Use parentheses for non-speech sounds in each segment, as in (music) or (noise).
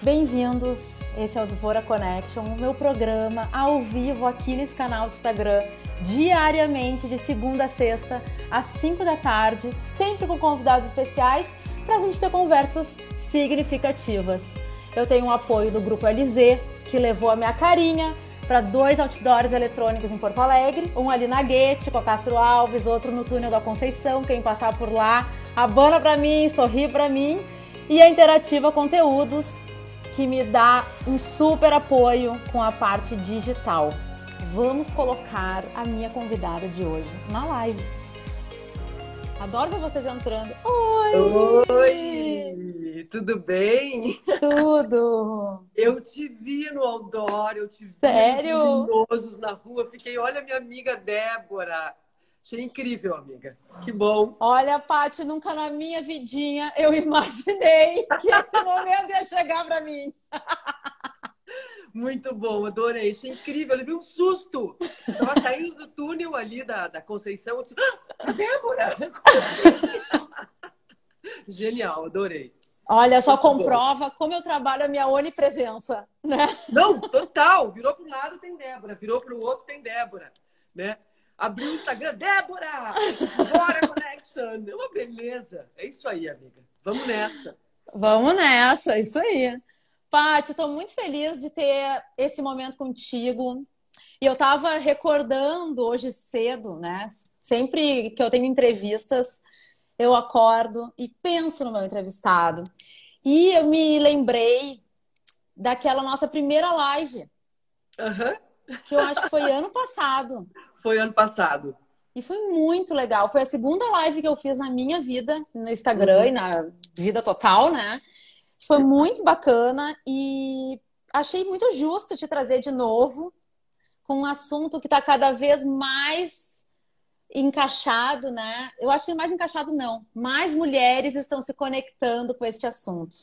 Bem-vindos, esse é o Dvora Connection, o meu programa ao vivo aqui nesse canal do Instagram, diariamente, de segunda a sexta, às 5 da tarde, sempre com convidados especiais, para a gente ter conversas significativas. Eu tenho o apoio do Grupo LZ, que levou a minha carinha para dois outdoors eletrônicos em Porto Alegre, um ali na Guete, com a Castro Alves, outro no túnel da Conceição, quem passar por lá, abana para mim, sorri para mim, e a Interativa Conteúdos, que me dá um super apoio com a parte digital. Vamos colocar a minha convidada de hoje na live. Adoro ver vocês entrando. Oi! Oi! Tudo bem? Tudo! Eu te vi no outdoor, eu te vi Sério? na rua. Fiquei, olha minha amiga Débora. Achei incrível, amiga. Que bom. Olha, Paty, nunca na minha vidinha eu imaginei que esse momento ia chegar para mim. Muito bom, adorei. Achei incrível. Eu levei um susto. Estava saindo do túnel ali da, da Conceição. Eu disse, ah, Débora! (laughs) Genial, adorei. Olha, só Muito comprova bom. como eu trabalho a minha onipresença, né? Não, total. Virou para um lado, tem Débora. Virou para o outro, tem Débora. Né? Abriu o Instagram, Débora! Bora Connection! É uma beleza. É isso aí, amiga. Vamos nessa. Vamos nessa, isso aí. Paty, estou muito feliz de ter esse momento contigo. E eu estava recordando hoje cedo, né? Sempre que eu tenho entrevistas, eu acordo e penso no meu entrevistado. E eu me lembrei daquela nossa primeira live. Uhum. Que eu acho que foi ano passado. Foi ano passado. E foi muito legal. Foi a segunda live que eu fiz na minha vida, no Instagram uhum. e na vida total, né? Foi muito bacana e achei muito justo te trazer de novo com um assunto que está cada vez mais encaixado, né? Eu acho que mais encaixado não. Mais mulheres estão se conectando com este assunto.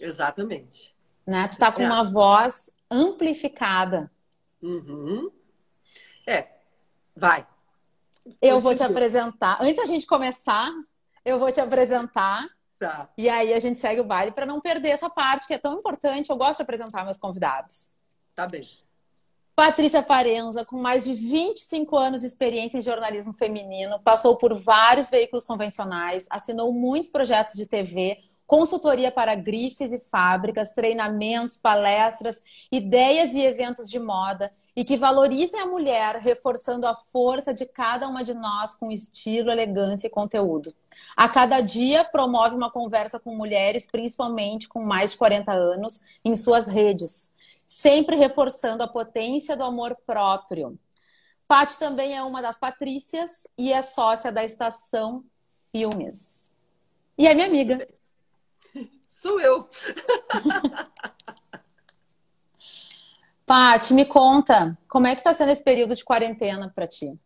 Exatamente. Né? Tu está com é. uma voz amplificada. Uhum. É, Vai. Eu vou te apresentar. Antes da gente começar, eu vou te apresentar. Tá. E aí a gente segue o baile para não perder essa parte que é tão importante. Eu gosto de apresentar meus convidados. Tá bem. Patrícia Parenza, com mais de 25 anos de experiência em jornalismo feminino, passou por vários veículos convencionais, assinou muitos projetos de TV, consultoria para grifes e fábricas, treinamentos, palestras, ideias e eventos de moda e que valorizem a mulher, reforçando a força de cada uma de nós com estilo, elegância e conteúdo. A cada dia promove uma conversa com mulheres, principalmente com mais de 40 anos, em suas redes, sempre reforçando a potência do amor próprio. Paty também é uma das Patrícias e é sócia da Estação Filmes. E é minha amiga. Sou eu. (laughs) Paty, me conta, como é que tá sendo esse período de quarentena para ti?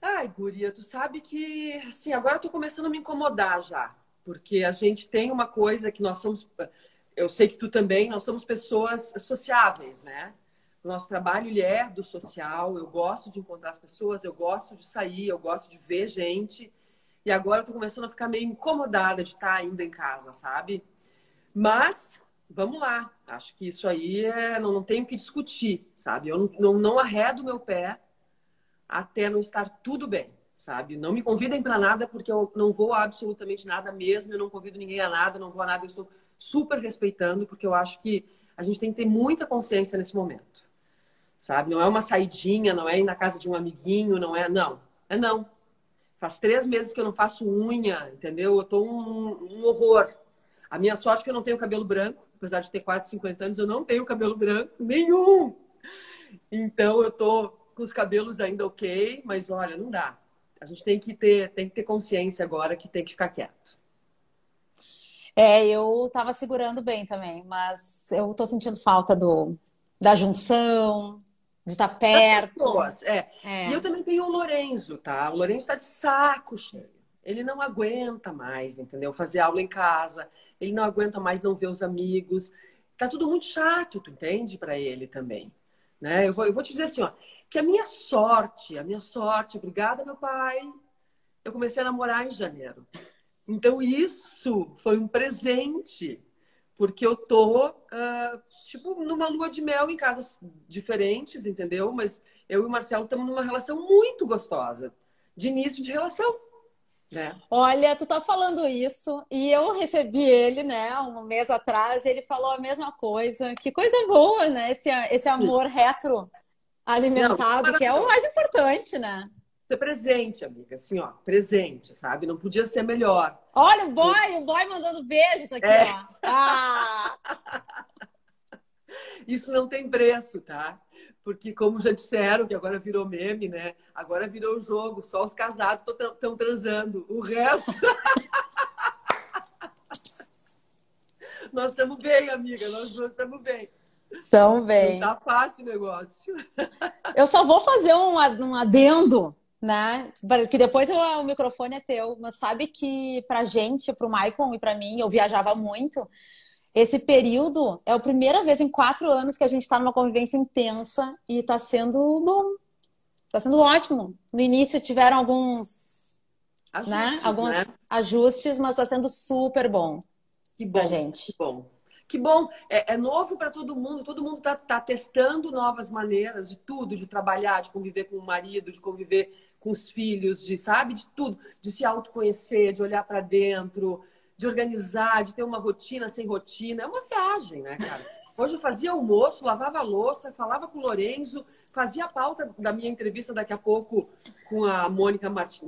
Ai, guria, tu sabe que, assim, agora eu tô começando a me incomodar já. Porque a gente tem uma coisa que nós somos... Eu sei que tu também, nós somos pessoas sociáveis, né? Nosso trabalho, ele é do social. Eu gosto de encontrar as pessoas, eu gosto de sair, eu gosto de ver gente. E agora eu tô começando a ficar meio incomodada de estar ainda em casa, sabe? Mas vamos lá. Acho que isso aí é, não, não tenho que discutir, sabe? Eu não, não, não arredo meu pé até não estar tudo bem, sabe? Não me convidem para nada porque eu não vou absolutamente nada mesmo, eu não convido ninguém a nada, não vou a nada, eu estou super respeitando porque eu acho que a gente tem que ter muita consciência nesse momento, sabe? Não é uma saidinha, não é ir na casa de um amiguinho, não é, não, é não. Faz três meses que eu não faço unha, entendeu? Eu tô um, um horror. A minha sorte é que eu não tenho cabelo branco, apesar de ter quase 50 anos, eu não tenho cabelo branco nenhum. Então eu tô com os cabelos ainda ok, mas olha, não dá. A gente tem que ter, tem que ter consciência agora que tem que ficar quieto. É, eu tava segurando bem também, mas eu tô sentindo falta do, da junção, de estar tá perto. pessoas, é. é. E eu também tenho o Lorenzo, tá? O Lorenzo tá de saco cheio. Ele não aguenta mais, entendeu? Fazer aula em casa ele não aguenta mais não ver os amigos. Tá tudo muito chato, tu entende? Para ele também. Né? Eu, vou, eu vou te dizer assim, ó, que a minha sorte, a minha sorte, obrigada, meu pai, eu comecei a namorar em janeiro. Então, isso foi um presente. porque eu tô, uh, tipo, numa lua de mel em casas diferentes, entendeu? Mas eu e o Marcelo estamos numa relação muito gostosa, de início de relação. Né? Olha, tu tá falando isso e eu recebi ele, né, um mês atrás, ele falou a mesma coisa. Que coisa boa, né? Esse, esse amor Sim. retro alimentado, Não, que é o mais importante, né? Ser presente, amiga, assim, ó, presente, sabe? Não podia ser melhor. Olha o boy, o boy mandando beijos aqui, é. ó. Ah! (laughs) Isso não tem preço, tá? Porque, como já disseram, que agora virou meme, né? Agora virou jogo, só os casados estão transando. O resto. (laughs) nós estamos bem, amiga, nós estamos bem. Tão bem. Não tá fácil o negócio. (laughs) Eu só vou fazer um, um adendo né? Que depois eu, o microfone é teu, mas sabe que pra gente, pro Michael e pra mim, eu viajava muito. Esse período é a primeira vez em quatro anos que a gente está numa convivência intensa e está sendo bom. Está sendo ótimo. No início tiveram alguns, ajustes, né? Alguns né? ajustes, mas está sendo super bom. Que bom, gente. Que bom. Que bom, é, é novo para todo mundo, todo mundo está tá testando novas maneiras de tudo, de trabalhar, de conviver com o marido, de conviver com os filhos, de, sabe, de tudo, de se autoconhecer, de olhar para dentro, de organizar, de ter uma rotina sem rotina. É uma viagem, né, cara? Hoje eu fazia almoço, lavava a louça, falava com o Lorenzo, fazia a pauta da minha entrevista daqui a pouco com a Mônica Mart...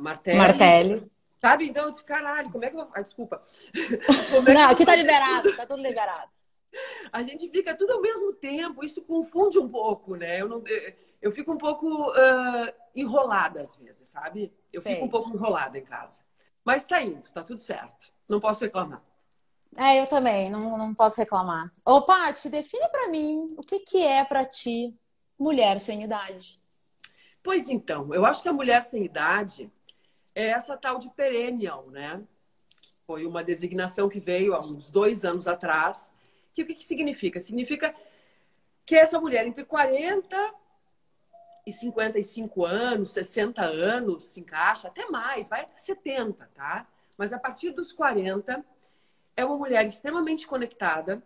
Martelli. Martelli. Sabe? Então eu disse, caralho, como é que eu vou. Ah, desculpa. (laughs) É Não, aqui tá liberado, tá tudo liberado. A gente fica tudo ao mesmo tempo, isso confunde um pouco, né? Eu, não, eu fico um pouco uh, enrolada às vezes, sabe? Eu Sei. fico um pouco enrolada em casa. Mas tá indo, tá tudo certo. Não posso reclamar. É, eu também, não, não posso reclamar. Ô, Paty, define para mim o que, que é para ti mulher sem idade. Pois então, eu acho que a mulher sem idade é essa tal de perennial, né? Foi uma designação que veio há uns dois anos atrás. Que o que, que significa? Significa que essa mulher entre 40 e 55 anos, 60 anos se encaixa, até mais, vai até 70, tá? Mas a partir dos 40 é uma mulher extremamente conectada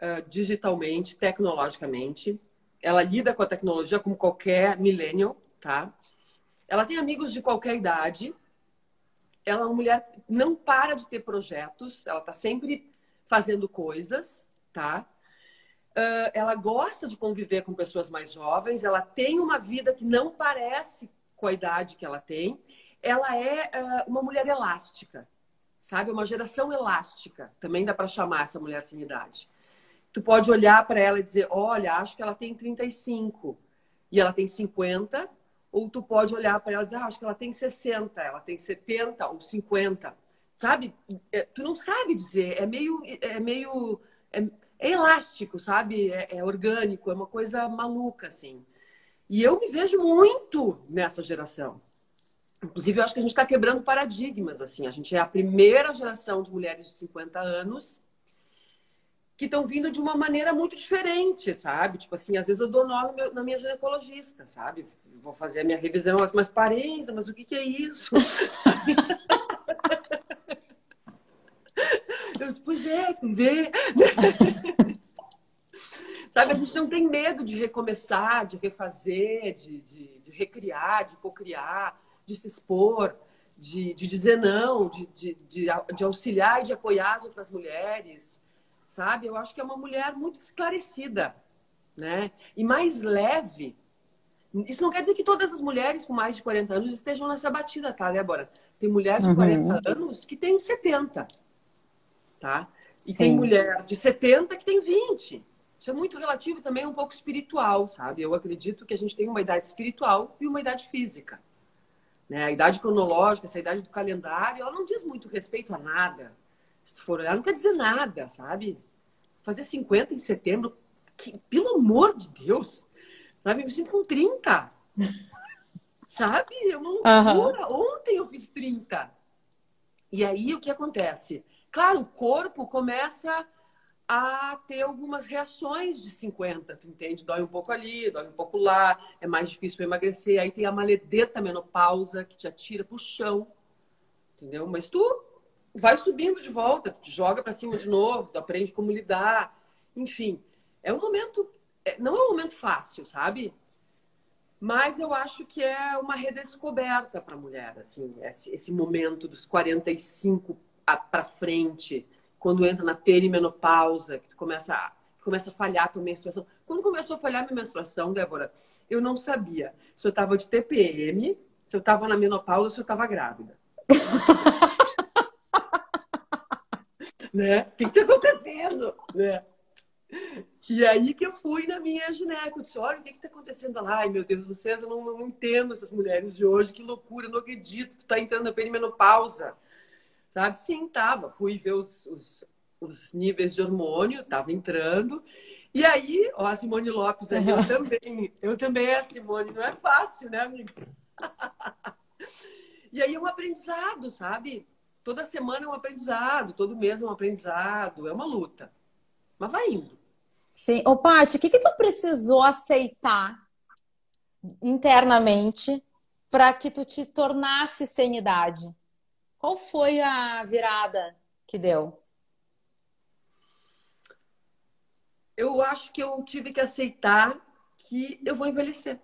uh, digitalmente, tecnologicamente. Ela lida com a tecnologia como qualquer millennial, tá? Ela tem amigos de qualquer idade. Ela é uma mulher não para de ter projetos. Ela está sempre fazendo coisas, tá? Uh, ela gosta de conviver com pessoas mais jovens. Ela tem uma vida que não parece com a idade que ela tem. Ela é uh, uma mulher elástica, sabe? Uma geração elástica. Também dá para chamar essa mulher sem idade. Tu pode olhar para ela e dizer: olha, acho que ela tem 35 e ela tem 50 ou tu pode olhar para ela e dizer, ah, acho que ela tem 60, ela tem 70 ou 50. Sabe? É, tu não sabe dizer. É meio. É meio. É, é elástico, sabe? É, é, orgânico, é uma coisa maluca, assim. E eu me vejo muito nessa geração. Inclusive, eu acho que a gente está quebrando paradigmas, assim. A gente é a primeira geração de mulheres de 50 anos que estão vindo de uma maneira muito diferente, sabe? Tipo assim, às vezes eu dou nó na minha ginecologista, sabe? vou fazer a minha revisão, elas, mas parência, mas o que, que é isso? (laughs) disse, pois é, tu vê. (laughs) Sabe, a gente não tem medo de recomeçar, de refazer, de, de, de recriar, de cocriar, de se expor, de, de dizer não, de, de, de, de auxiliar e de apoiar as outras mulheres. Sabe? Eu acho que é uma mulher muito esclarecida, né? E mais leve isso não quer dizer que todas as mulheres com mais de 40 anos estejam nessa batida, tá, Débora? Tem mulheres uhum. de 40 anos que têm 70, tá? E Sim. tem mulher de 70 que tem 20. Isso é muito relativo também um pouco espiritual, sabe? Eu acredito que a gente tem uma idade espiritual e uma idade física. Né? A idade cronológica, essa idade do calendário, ela não diz muito respeito a nada. Se tu for olhar, não quer dizer nada, sabe? Fazer 50 em setembro, que, pelo amor de Deus, Sabe? Eu me sinto com 30. (laughs) Sabe? É uma loucura. Uhum. Ontem eu fiz 30. E aí o que acontece? Claro, o corpo começa a ter algumas reações de 50, tu entende? Dói um pouco ali, dói um pouco lá, é mais difícil emagrecer. Aí tem a maledeta menopausa que te atira pro chão, entendeu? Mas tu vai subindo de volta, tu joga para cima de novo, tu aprende como lidar, enfim. É um momento, é, não é um momento fácil, sabe? Mas eu acho que é uma redescoberta para a mulher, assim, esse, esse momento dos 45 para frente, quando entra na perimenopausa, que tu começa a, começa a falhar a tua menstruação. Quando começou a falhar a minha menstruação, Débora, eu não sabia se eu estava de TPM, se eu estava na menopausa ou se eu estava grávida. (laughs) né? O que está acontecendo? Né? E aí que eu fui na minha gineco, eu disse, olha, o que está acontecendo lá? Ai, meu Deus, vocês, eu não, não entendo essas mulheres de hoje, que loucura, eu não acredito, tu tá entrando na perimenopausa. Sabe? Sim, tava. Fui ver os, os, os níveis de hormônio, tava entrando. E aí, ó, a Simone Lopes aí, eu (laughs) também, eu também, a Simone, não é fácil, né, amiga? (laughs) e aí é um aprendizado, sabe? Toda semana é um aprendizado, todo mês é um aprendizado, é uma luta. Mas vai indo. Sim. Ô, Paty, o que, que tu precisou aceitar internamente para que tu te tornasse sem idade? Qual foi a virada que deu? Eu acho que eu tive que aceitar que eu vou envelhecer.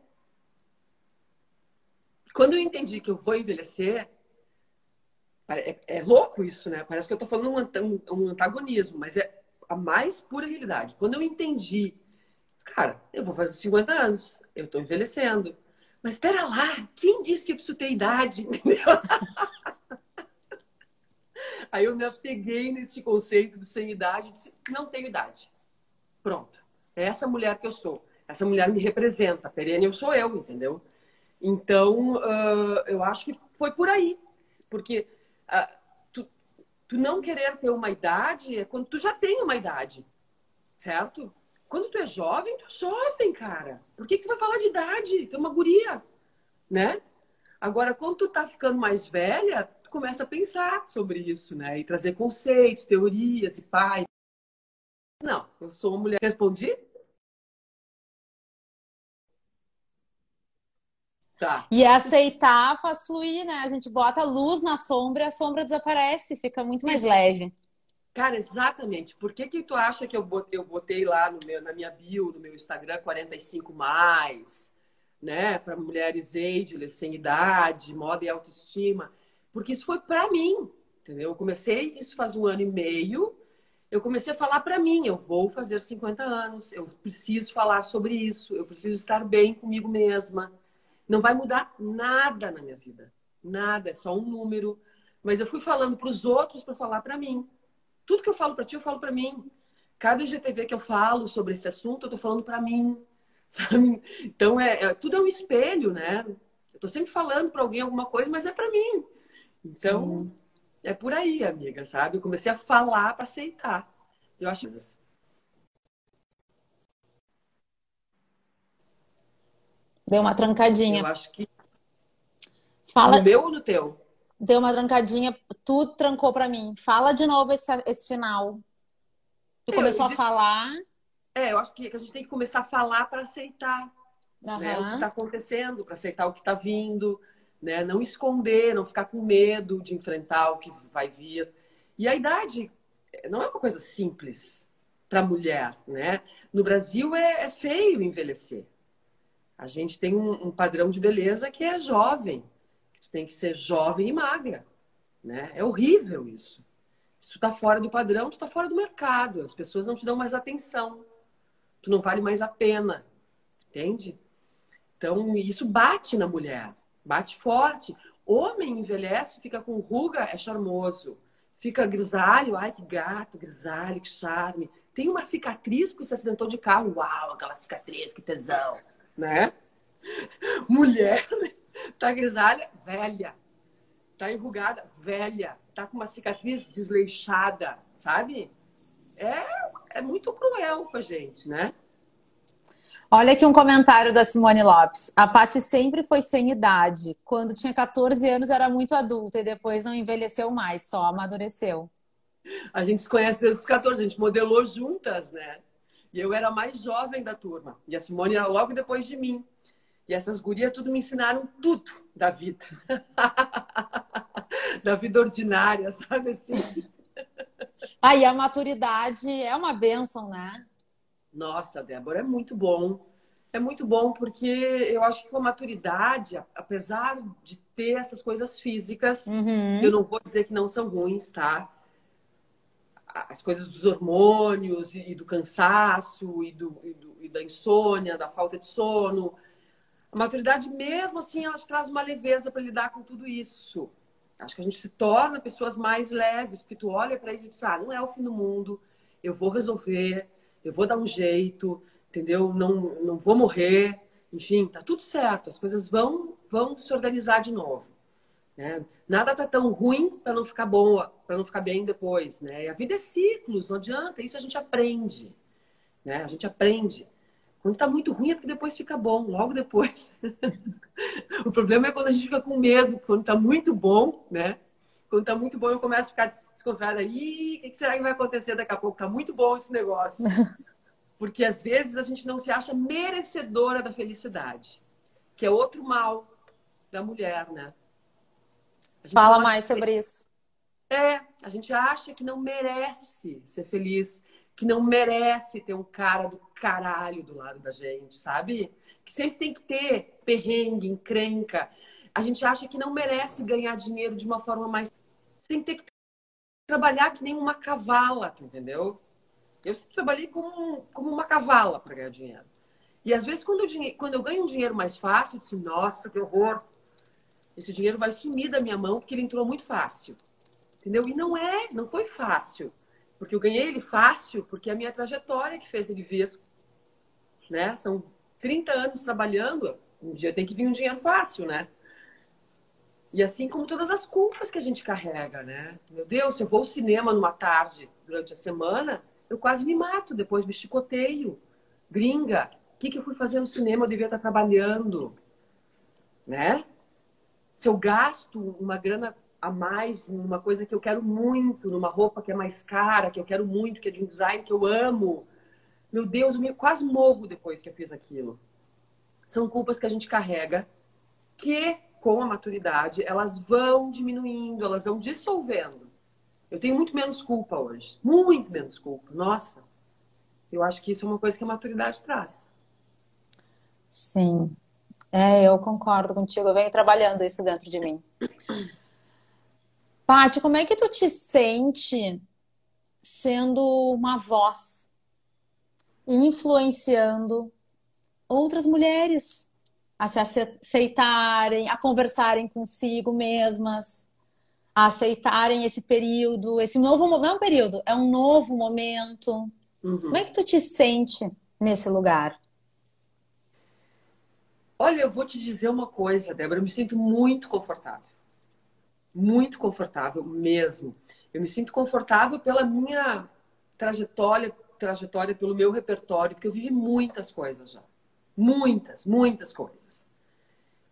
Quando eu entendi que eu vou envelhecer, é, é louco isso, né? Parece que eu estou falando um, um antagonismo, mas é a mais pura realidade. Quando eu entendi, cara, eu vou fazer 50 anos, eu estou envelhecendo. Mas espera lá, quem disse que eu preciso ter idade? (laughs) Aí eu me apeguei nesse conceito de sem idade, disse, não tenho idade. Pronto. É essa mulher que eu sou. Essa mulher me representa. Perene eu sou eu, entendeu? Então, uh, eu acho que foi por aí. Porque uh, tu não querer ter uma idade é quando tu já tem uma idade, certo? Quando tu é jovem, tu é jovem, cara. Por que, que tu vai falar de idade? Tu é uma guria, né? Agora, quando tu tá ficando mais velha, tu começa a pensar sobre isso, né? E trazer conceitos, teorias e pai. Não, eu sou uma mulher. Respondi? Tá. E aceitar faz fluir, né? A gente bota luz na sombra e a sombra desaparece, fica muito mais leve. Cara, exatamente. Por que, que tu acha que eu botei, eu botei lá no meu, na minha bio, no meu Instagram, 45 mais, né? Para mulheres ageless, sem idade, moda e autoestima. Porque isso foi para mim, entendeu? Eu comecei isso faz um ano e meio. Eu comecei a falar para mim, eu vou fazer 50 anos, eu preciso falar sobre isso, eu preciso estar bem comigo mesma não vai mudar nada na minha vida. Nada, é só um número. Mas eu fui falando para os outros para falar para mim. Tudo que eu falo para ti, eu falo para mim. Cada IGTV que eu falo sobre esse assunto, eu tô falando para mim. (laughs) Sabe? Então, é, é, tudo é um espelho, né? Eu tô sempre falando para alguém alguma coisa, mas é para mim. Então, Sim. é por aí, amiga, sabe? Eu comecei a falar para aceitar. Eu acho Deu uma trancadinha. Eu acho que. Fala... No meu ou no teu? Deu uma trancadinha, tu trancou para mim. Fala de novo esse, esse final. Tu é, começou eu... a falar. É, eu acho que a gente tem que começar a falar para aceitar uhum. né, o que está acontecendo, para aceitar o que está vindo, né? Não esconder, não ficar com medo de enfrentar o que vai vir. E a idade não é uma coisa simples para mulher, né? No Brasil é, é feio envelhecer. A gente tem um, um padrão de beleza que é jovem. Tu tem que ser jovem e magra. Né? É horrível isso. Se tu tá fora do padrão, tu tá fora do mercado. As pessoas não te dão mais atenção. Tu não vale mais a pena. Entende? Então, isso bate na mulher. Bate forte. Homem envelhece, fica com ruga, é charmoso. Fica grisalho, ai que gato, grisalho, que charme. Tem uma cicatriz porque se acidentou de carro. Uau, aquela cicatriz, que tesão né? (laughs) Mulher (laughs) tá grisalha, velha. Tá enrugada, velha. Tá com uma cicatriz desleixada, sabe? É, é muito cruel com a gente, né? Olha aqui um comentário da Simone Lopes. A Paty sempre foi sem idade. Quando tinha 14 anos era muito adulta e depois não envelheceu mais, só amadureceu. A gente se conhece desde os 14, a gente modelou juntas, né? E eu era a mais jovem da turma. E a Simone era logo depois de mim. E essas gurias tudo me ensinaram tudo da vida. (laughs) da vida ordinária, sabe assim? Aí a maturidade é uma benção, né? Nossa, Débora, é muito bom. É muito bom porque eu acho que com a maturidade, apesar de ter essas coisas físicas, uhum. eu não vou dizer que não são ruins, tá? As coisas dos hormônios e do cansaço e, do, e, do, e da insônia, da falta de sono. A maturidade, mesmo assim, ela traz uma leveza para lidar com tudo isso. Acho que a gente se torna pessoas mais leves, porque tu olha para isso e diz, ah, não é o fim do mundo, eu vou resolver, eu vou dar um jeito, entendeu? Não, não vou morrer, enfim, tá tudo certo, as coisas vão, vão se organizar de novo. Né? Nada tá tão ruim para não ficar boa, para não ficar bem depois, né? E a vida é ciclos, não adianta, isso a gente aprende, né? A gente aprende. Quando tá muito ruim é porque depois fica bom, logo depois. (laughs) o problema é quando a gente fica com medo, quando tá muito bom, né? Quando tá muito bom, eu começo a ficar desconfiada. Ih, o que será que vai acontecer daqui a pouco? Tá muito bom esse negócio. (laughs) Porque às vezes a gente não se acha merecedora da felicidade, que é outro mal da mulher, né? Fala mais sobre que... isso. É, a gente acha que não merece ser feliz, que não merece ter um cara do caralho do lado da gente, sabe? Que sempre tem que ter perrengue, encrenca. A gente acha que não merece ganhar dinheiro de uma forma mais. Sem ter que trabalhar que nem uma cavala, entendeu? Eu sempre trabalhei como, como uma cavala para ganhar dinheiro. E às vezes, quando eu, quando eu ganho um dinheiro mais fácil, eu disse, nossa, que horror. Esse dinheiro vai sumir da minha mão porque ele entrou muito fácil. Entendeu? E não é, não foi fácil. Porque eu ganhei ele fácil porque é a minha trajetória que fez ele vir. Né? São 30 anos trabalhando, um dia tem que vir um dinheiro fácil, né? E assim como todas as culpas que a gente carrega, né? Meu Deus, se eu vou ao cinema numa tarde durante a semana, eu quase me mato, depois me chicoteio. Gringa, o que, que eu fui fazer no cinema? Eu devia estar trabalhando. Né? Se eu gasto uma grana a mais numa coisa que eu quero muito, numa roupa que é mais cara, que eu quero muito, que é de um design que eu amo, meu Deus, eu me quase morro depois que eu fiz aquilo. São culpas que a gente carrega que, com a maturidade, elas vão diminuindo, elas vão dissolvendo. Eu tenho muito menos culpa hoje. Muito menos culpa. Nossa. Eu acho que isso é uma coisa que a maturidade traz. Sim. É, eu concordo contigo. Eu venho trabalhando isso dentro de mim. Paty, como é que tu te sente sendo uma voz influenciando outras mulheres a se aceitarem, a conversarem consigo mesmas, a aceitarem esse período, esse novo não é um período, é um novo momento. Uhum. Como é que tu te sente nesse lugar? Olha, eu vou te dizer uma coisa, Débora, eu me sinto muito confortável. Muito confortável mesmo. Eu me sinto confortável pela minha trajetória, trajetória pelo meu repertório, porque eu vivi muitas coisas já. Muitas, muitas coisas.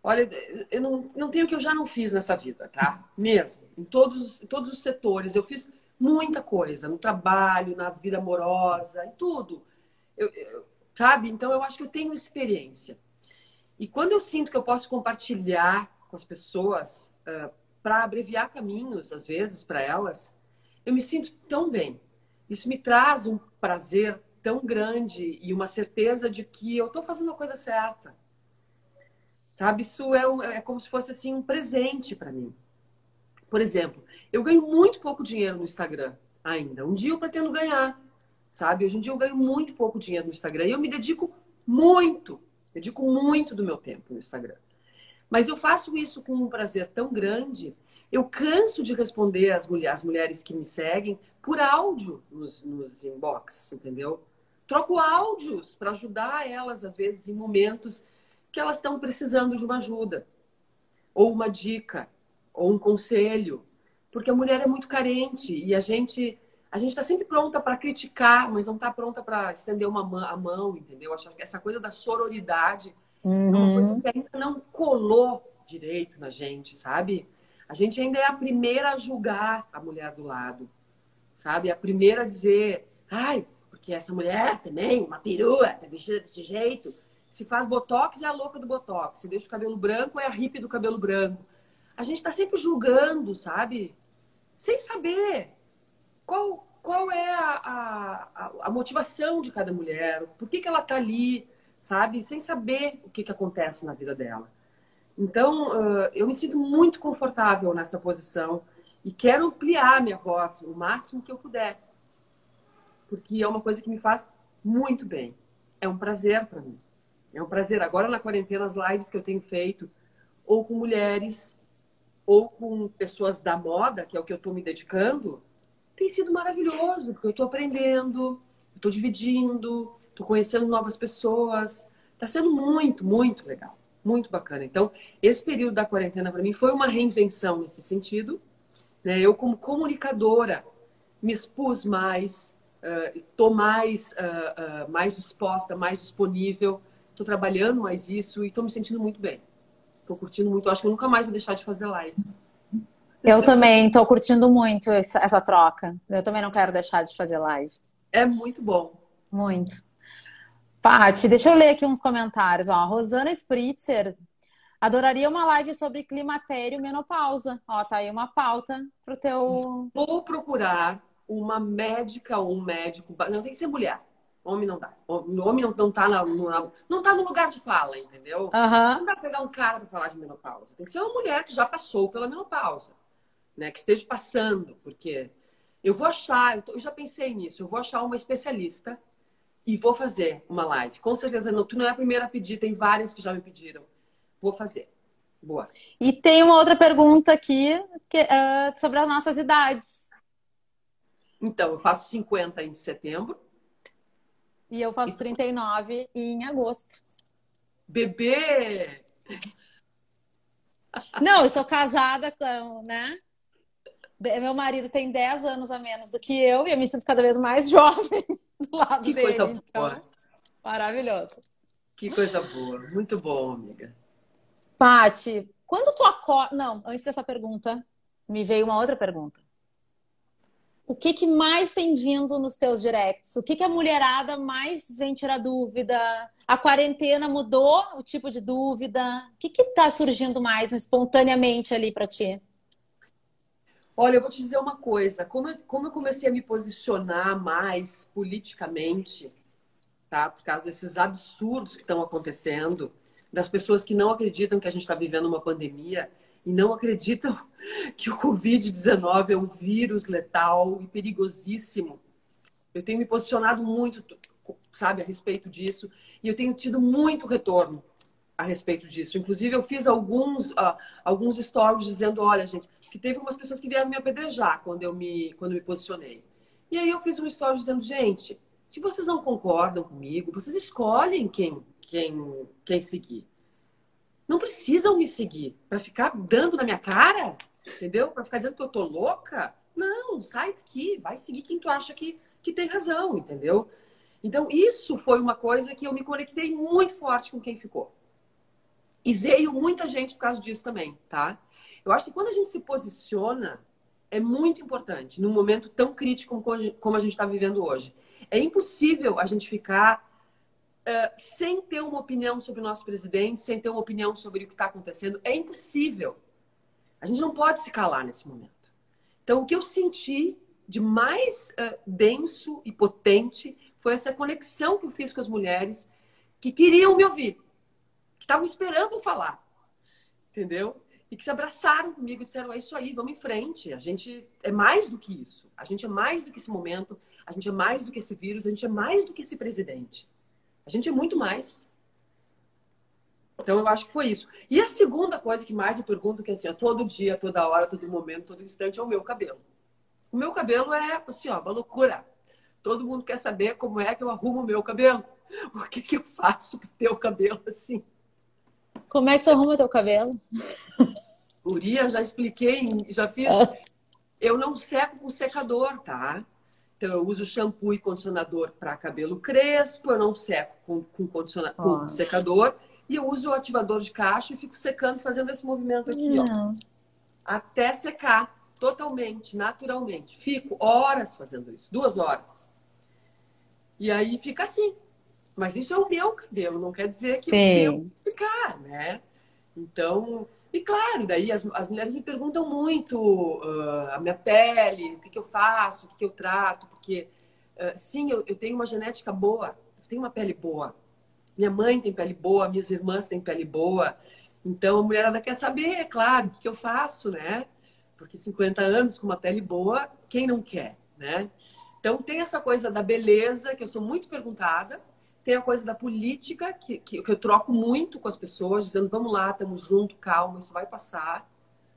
Olha, eu não, não tenho o que eu já não fiz nessa vida, tá? Mesmo. Em todos, em todos os setores. Eu fiz muita coisa. No trabalho, na vida amorosa, em tudo. Eu, eu, sabe? Então, eu acho que eu tenho experiência. E quando eu sinto que eu posso compartilhar com as pessoas, uh, para abreviar caminhos, às vezes, para elas, eu me sinto tão bem. Isso me traz um prazer tão grande e uma certeza de que eu estou fazendo a coisa certa Sabe? Isso é, um, é como se fosse assim um presente para mim. Por exemplo, eu ganho muito pouco dinheiro no Instagram ainda. Um dia eu pretendo ganhar, sabe? Hoje em dia eu ganho muito pouco dinheiro no Instagram e eu me dedico muito, dedico muito do meu tempo no Instagram. Mas eu faço isso com um prazer tão grande. Eu canso de responder as mulheres que me seguem por áudio nos, nos inbox, entendeu? Troco áudios para ajudar elas, às vezes, em momentos que elas estão precisando de uma ajuda, ou uma dica, ou um conselho, porque a mulher é muito carente e a gente a gente está sempre pronta para criticar, mas não está pronta para estender uma mão, a mão, entendeu? Acho que essa coisa da sororidade uhum. é uma coisa uhum. que ainda não colou direito na gente, sabe? A gente ainda é a primeira a julgar a mulher do lado, sabe? A primeira a dizer, ai, porque essa mulher também, uma perua, tá vestida desse jeito. Se faz botox, é a louca do botox. Se deixa o cabelo branco, é a hippie do cabelo branco. a gente está sempre julgando, sabe? Sem saber qual, qual é a, a, a motivação de cada mulher, por que, que ela está ali, sabe? Sem saber o que, que acontece na vida dela. Então, eu me sinto muito confortável nessa posição e quero ampliar minha voz o máximo que eu puder, porque é uma coisa que me faz muito bem. É um prazer para mim. É um prazer. Agora, na quarentena, as lives que eu tenho feito, ou com mulheres, ou com pessoas da moda, que é o que eu estou me dedicando, tem sido maravilhoso, porque eu estou aprendendo, estou dividindo, estou conhecendo novas pessoas. Está sendo muito, muito legal. Muito bacana. Então, esse período da quarentena para mim foi uma reinvenção nesse sentido. Né? Eu, como comunicadora, me expus mais, estou mais, uh, uh, mais disposta, mais disponível Estou trabalhando mais isso e estou me sentindo muito bem. Estou curtindo muito. Acho que eu nunca mais vou deixar de fazer live. Eu também estou curtindo muito essa, troca. Eu também não quero deixar de fazer live. É muito bom. Muito. Paty, deixa eu ler aqui uns comentários. Ó, Rosana Spritzer adoraria uma live sobre climatério e menopausa. Ó, tá aí uma pauta pro teu. Vou procurar uma médica ou um médico. Não tem que ser mulher Homem não dá. Homem não, não, tá na, no, não tá no lugar de fala, entendeu? Uhum. Não dá pra pegar um cara pra falar de menopausa. Tem que ser uma mulher que já passou pela menopausa. Né? Que esteja passando. Porque eu vou achar, eu, tô, eu já pensei nisso, eu vou achar uma especialista e vou fazer uma live. Com certeza, não, tu não é a primeira a pedir, tem várias que já me pediram. Vou fazer. Boa. E tem uma outra pergunta aqui que, uh, sobre as nossas idades. Então, eu faço 50 em setembro. E eu faço 39 em agosto. Bebê! Não, eu sou casada com, né? Meu marido tem 10 anos a menos do que eu e eu me sinto cada vez mais (laughs) jovem do lado que dele. Coisa então, boa. Maravilhoso. Que coisa boa. Muito bom, amiga. Pati, quando tu acorda. Não, antes dessa pergunta, me veio uma outra pergunta o que, que mais tem vindo nos teus directs? O que, que a mulherada mais vem tirar dúvida? A quarentena mudou o tipo de dúvida? O que está surgindo mais espontaneamente ali para ti? Olha, eu vou te dizer uma coisa. Como eu, como eu comecei a me posicionar mais politicamente, tá? Por causa desses absurdos que estão acontecendo, das pessoas que não acreditam que a gente está vivendo uma pandemia, e não acreditam (laughs) que o Covid-19 é um vírus letal e perigosíssimo. Eu tenho me posicionado muito, sabe, a respeito disso, e eu tenho tido muito retorno a respeito disso. Inclusive, eu fiz alguns, uh, alguns stories dizendo, olha, gente, que teve umas pessoas que vieram me apedrejar quando eu me, quando eu me posicionei. E aí eu fiz um story dizendo, gente, se vocês não concordam comigo, vocês escolhem quem, quem, quem seguir não precisam me seguir para ficar dando na minha cara, entendeu? Para ficar dizendo que eu tô louca. Não, sai daqui, vai seguir quem tu acha que, que tem razão, entendeu? Então, isso foi uma coisa que eu me conectei muito forte com quem ficou. E veio muita gente por causa disso também, tá? Eu acho que quando a gente se posiciona, é muito importante, num momento tão crítico como a gente está vivendo hoje. É impossível a gente ficar uh, sem ter uma opinião sobre o nosso presidente, sem ter uma opinião sobre o que está acontecendo. É impossível. A gente não pode se calar nesse momento. Então, o que eu senti de mais uh, denso e potente foi essa conexão que eu fiz com as mulheres que queriam me ouvir, que estavam esperando falar, entendeu? E que se abraçaram comigo e disseram: é isso aí, vamos em frente. A gente é mais do que isso. A gente é mais do que esse momento. A gente é mais do que esse vírus. A gente é mais do que esse presidente. A gente é muito mais. Então, eu acho que foi isso. E a segunda coisa que mais eu pergunto, que é assim, ó, todo dia, toda hora, todo momento, todo instante, é o meu cabelo. O meu cabelo é, assim, ó, uma loucura. Todo mundo quer saber como é que eu arrumo o meu cabelo. (laughs) O que, que eu faço para ter o cabelo assim. Como é que tu arruma teu cabelo? Uria, já expliquei, já fiz. É. Eu não seco com secador, tá? Então, eu uso shampoo e condicionador para cabelo crespo, eu não seco com, com, condicionador, com secador. E eu uso o ativador de cacho e fico secando, fazendo esse movimento aqui, não. ó. Até secar totalmente, naturalmente. Fico horas fazendo isso, duas horas. E aí fica assim. Mas isso é o meu cabelo, não quer dizer que Sim. o meu ficar, né? Então, E claro, daí as, as mulheres me perguntam muito uh, a minha pele, o que, que eu faço, o que, que eu trato, porque uh, sim, eu, eu, tenho uma genética boa, eu tenho uma pele boa. Minha mãe tem pele boa, minhas irmãs têm pele boa. Então a mulherada quer saber, é claro, o que, que eu faço, né? Porque 50 anos com uma pele boa, quem não quer, né? Então tem essa coisa da beleza, que eu sou muito perguntada, tem a coisa da política, que, que, que eu troco muito com as pessoas, dizendo: vamos lá, estamos juntos, calma, isso vai passar.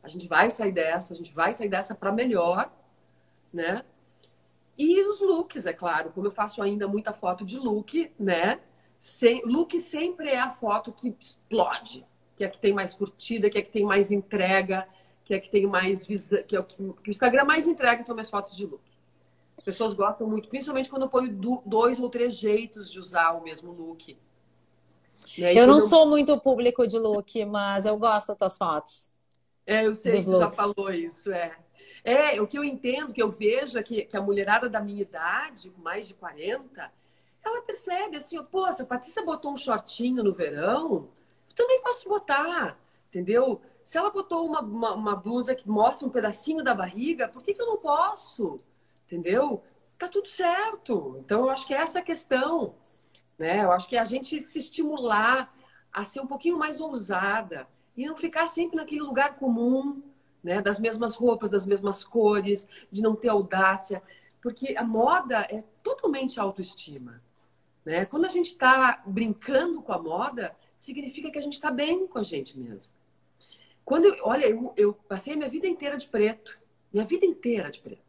A gente vai sair dessa, a gente vai sair dessa para melhor, né? E os looks, é claro, como eu faço ainda muita foto de look, né? Sem, look sempre é a foto que explode, que é que tem mais curtida, que é que tem mais entrega, que é que tem mais visão, que é o que o Instagram mais entrega são minhas fotos de look. As pessoas gostam muito, principalmente quando eu ponho dois ou três jeitos de usar o mesmo look. eu não eu... sou muito público de look, mas eu gosto das tuas fotos. É, eu sei que você já falou isso, é. É, o que eu entendo, que eu vejo é que, que a mulherada da minha idade, mais de 40, ela percebe assim, pô, se a Patrícia botou um shortinho no verão, eu também posso botar, entendeu? Se ela botou uma, uma, uma blusa que mostra um pedacinho da barriga, por que, que eu não posso? Entendeu? Tá tudo certo. Então, eu acho que é essa a questão. Né? Eu acho que é a gente se estimular a ser um pouquinho mais ousada e não ficar sempre naquele lugar comum, né? das mesmas roupas, das mesmas cores, de não ter audácia. Porque a moda é totalmente autoestima. Né? Quando a gente está brincando com a moda, significa que a gente está bem com a gente mesmo. Quando eu, olha, eu, eu passei a minha vida inteira de preto. Minha vida inteira de preto.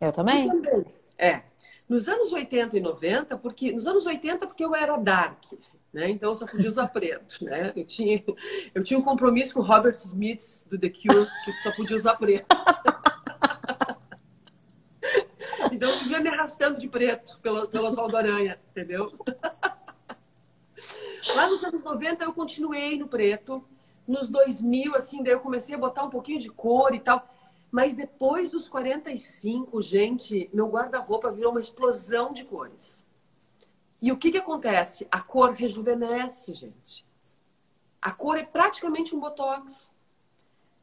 Eu também. Eu também. É. Nos anos 80 e 90, porque nos anos 80 porque eu era dark, né? Então eu só podia usar preto, né? Eu tinha eu tinha um compromisso com o Robert Smith do The Cure que só podia usar preto. (laughs) então eu vivia me arrastando de preto pelo, pelo sol da aranha, entendeu? (laughs) Lá nos anos 90 eu continuei no preto. Nos 2000, assim, daí eu comecei a botar um pouquinho de cor e tal. Mas depois dos 45, gente, meu guarda-roupa virou uma explosão de cores. E o que, que acontece? A cor rejuvenesce, gente. A cor é praticamente um botox.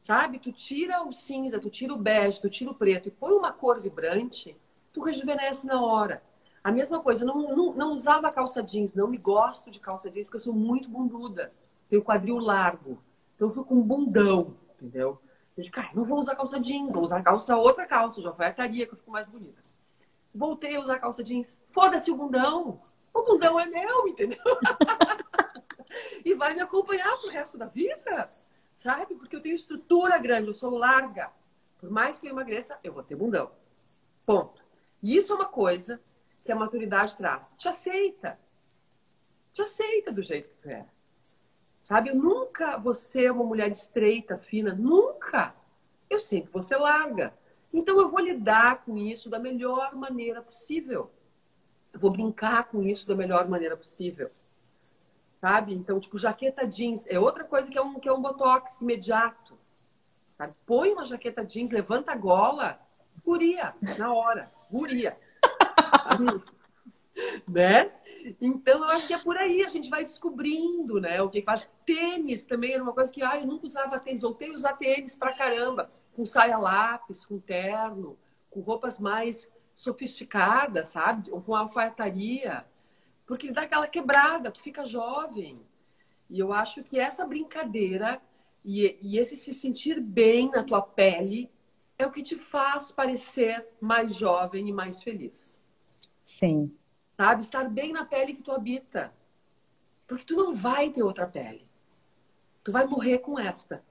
Sabe? Tu tira o cinza, tu tira o bege, tu tira o preto e põe uma cor vibrante, tu rejuvenesce na hora. A mesma coisa, não, não, não usava calça jeans, não me gosto de calça jeans porque eu sou muito bunduda. Tenho quadril largo. Então eu fico com um bundão, entendeu? Disse, cara, não vou usar calça jeans, vou usar calça, outra calça, já foi a caria que eu fico mais bonita. Voltei a usar calça jeans. Foda-se o bundão. O bundão é meu, entendeu? (laughs) e vai me acompanhar pro resto da vida, sabe? Porque eu tenho estrutura grande, eu sou larga. Por mais que eu emagreça, eu vou ter bundão. Ponto. E isso é uma coisa que a maturidade traz. Te aceita. Te aceita do jeito que tu é. Sabe? Eu nunca vou ser uma mulher estreita, fina, nunca. Eu sempre vou ser larga. Então eu vou lidar com isso da melhor maneira possível. Eu vou brincar com isso da melhor maneira possível. Sabe? Então, tipo, jaqueta jeans é outra coisa que é um, que é um botox imediato. Sabe? Põe uma jaqueta jeans, levanta a gola, guria, na hora, guria. (laughs) né? Então, eu acho que é por aí, a gente vai descobrindo, né? O que faz. Tênis também era uma coisa que, ah, eu nunca usava tênis, voltei a usar tênis pra caramba, com saia lápis, com terno, com roupas mais sofisticadas, sabe? Ou com alfaiataria, porque dá aquela quebrada, tu fica jovem. E eu acho que essa brincadeira e, e esse se sentir bem na tua pele é o que te faz parecer mais jovem e mais feliz. Sim sabe? Estar bem na pele que tu habita. Porque tu não vai ter outra pele. Tu vai morrer com esta.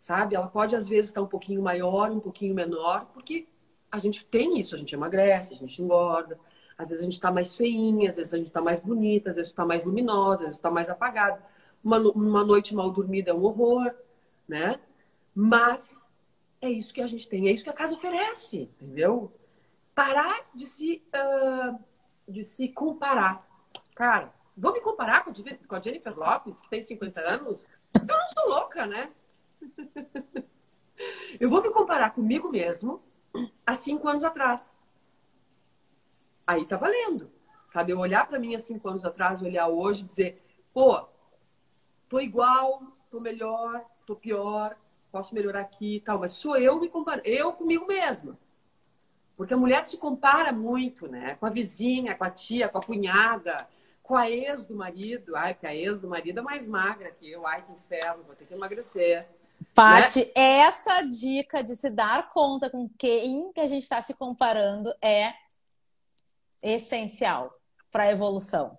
Sabe? Ela pode às vezes estar um pouquinho maior, um pouquinho menor, porque a gente tem isso, a gente emagrece, a gente engorda. Às vezes a gente está mais feinha, às vezes a gente está mais bonita, às vezes está mais luminosa, às vezes está mais apagada. Uma, uma noite mal dormida é um horror, né? Mas é isso que a gente tem, é isso que a casa oferece, entendeu? Parar de se uh, de se comparar. Cara, vou me comparar com a Jennifer Lopes, que tem 50 anos? Eu não sou louca, né? (laughs) Eu vou me comparar comigo mesmo há cinco anos atrás. Aí tá valendo. Sabe, eu olhar para mim há cinco anos atrás, olhar hoje e dizer, pô, tô igual, tô melhor, tô pior, posso melhorar aqui e tal, mas sou eu me comparando, eu comigo mesma. Porque a mulher se compara muito, né? Com a vizinha, com a tia, com a cunhada, com a ex do marido. Ai, porque a ex do marido é mais magra que eu. Ai, que inferno, vou ter que emagrecer. Paty, né? essa dica de se dar conta com quem que a gente está se comparando é essencial para a evolução.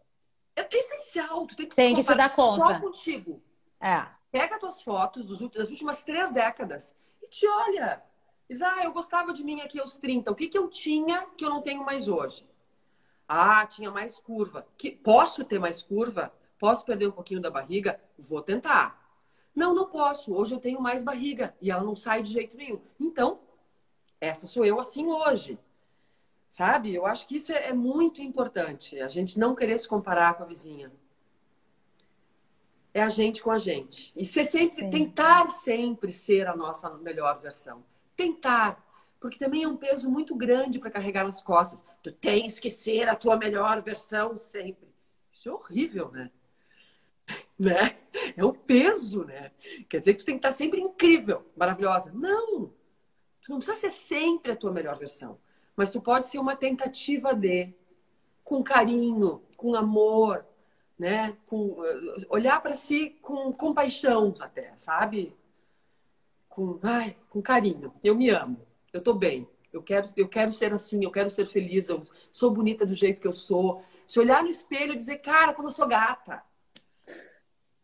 É essencial, tu tem que, tem se, que se dar conta. Só contigo. É. Pega tuas fotos das últimas três décadas e te olha. Diz, ah, eu gostava de mim aqui aos 30. O que, que eu tinha que eu não tenho mais hoje? Ah, tinha mais curva. Que, posso ter mais curva? Posso perder um pouquinho da barriga? Vou tentar. Não, não posso. Hoje eu tenho mais barriga e ela não sai de jeito nenhum. Então, essa sou eu assim hoje. Sabe? Eu acho que isso é, é muito importante. A gente não querer se comparar com a vizinha. É a gente com a gente. E ser sempre, tentar sempre ser a nossa melhor versão tentar. Porque também é um peso muito grande para carregar nas costas. Tu tens que ser a tua melhor versão sempre. Isso é horrível, né? (laughs) né? É um peso, né? Quer dizer que tu tem que estar sempre incrível, maravilhosa. Não! Tu não precisa ser sempre a tua melhor versão. Mas tu pode ser uma tentativa de, com carinho, com amor, né? Com, olhar para si com compaixão até, sabe? Com, ai, com carinho. Eu me amo, eu tô bem. Eu quero, eu quero ser assim, eu quero ser feliz, eu sou bonita do jeito que eu sou. Se olhar no espelho e dizer, cara, como eu sou gata.